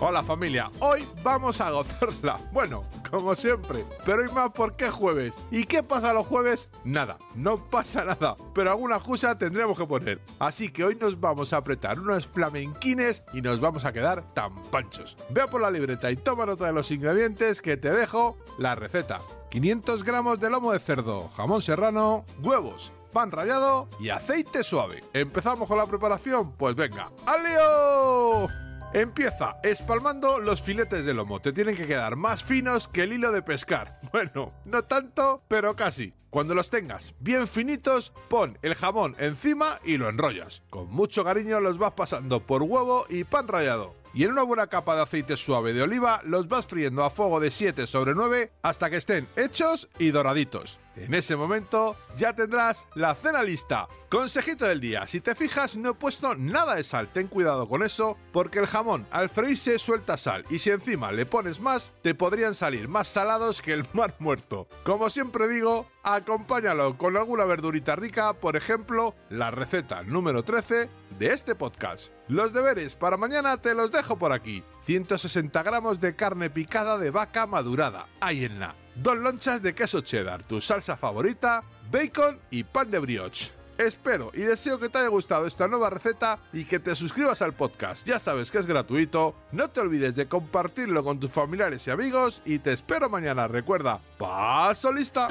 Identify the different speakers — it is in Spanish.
Speaker 1: Hola familia, hoy vamos a gozarla. Bueno, como siempre, pero hoy más porque es jueves. ¿Y qué pasa los jueves? Nada, no pasa nada, pero alguna excusa tendremos que poner. Así que hoy nos vamos a apretar unos flamenquines y nos vamos a quedar tan panchos. Ve por la libreta y toma nota de los ingredientes que te dejo la receta. 500 gramos de lomo de cerdo, jamón serrano, huevos, pan rallado y aceite suave. ¿Empezamos con la preparación? Pues venga, ¡alio! Empieza espalmando los filetes de lomo. Te tienen que quedar más finos que el hilo de pescar. Bueno, no tanto, pero casi. Cuando los tengas bien finitos, pon el jamón encima y lo enrollas. Con mucho cariño los vas pasando por huevo y pan rallado y en una buena capa de aceite suave de oliva los vas friendo a fuego de 7 sobre 9 hasta que estén hechos y doraditos. En ese momento ya tendrás la cena lista. Consejito del día, si te fijas no he puesto nada de sal, ten cuidado con eso porque el jamón al freírse suelta sal y si encima le pones más te podrían salir más salados que el mar muerto. Como siempre digo, acompáñalo con alguna verdurita rica, por ejemplo, la receta número 13 de este podcast. Los deberes para mañana te los dejo por aquí. 160 gramos de carne picada de vaca madurada, ahí en la. Dos lonchas de queso cheddar, tu salsa favorita, bacon y pan de brioche. Espero y deseo que te haya gustado esta nueva receta y que te suscribas al podcast. Ya sabes que es gratuito. No te olvides de compartirlo con tus familiares y amigos y te espero mañana. Recuerda, paso lista.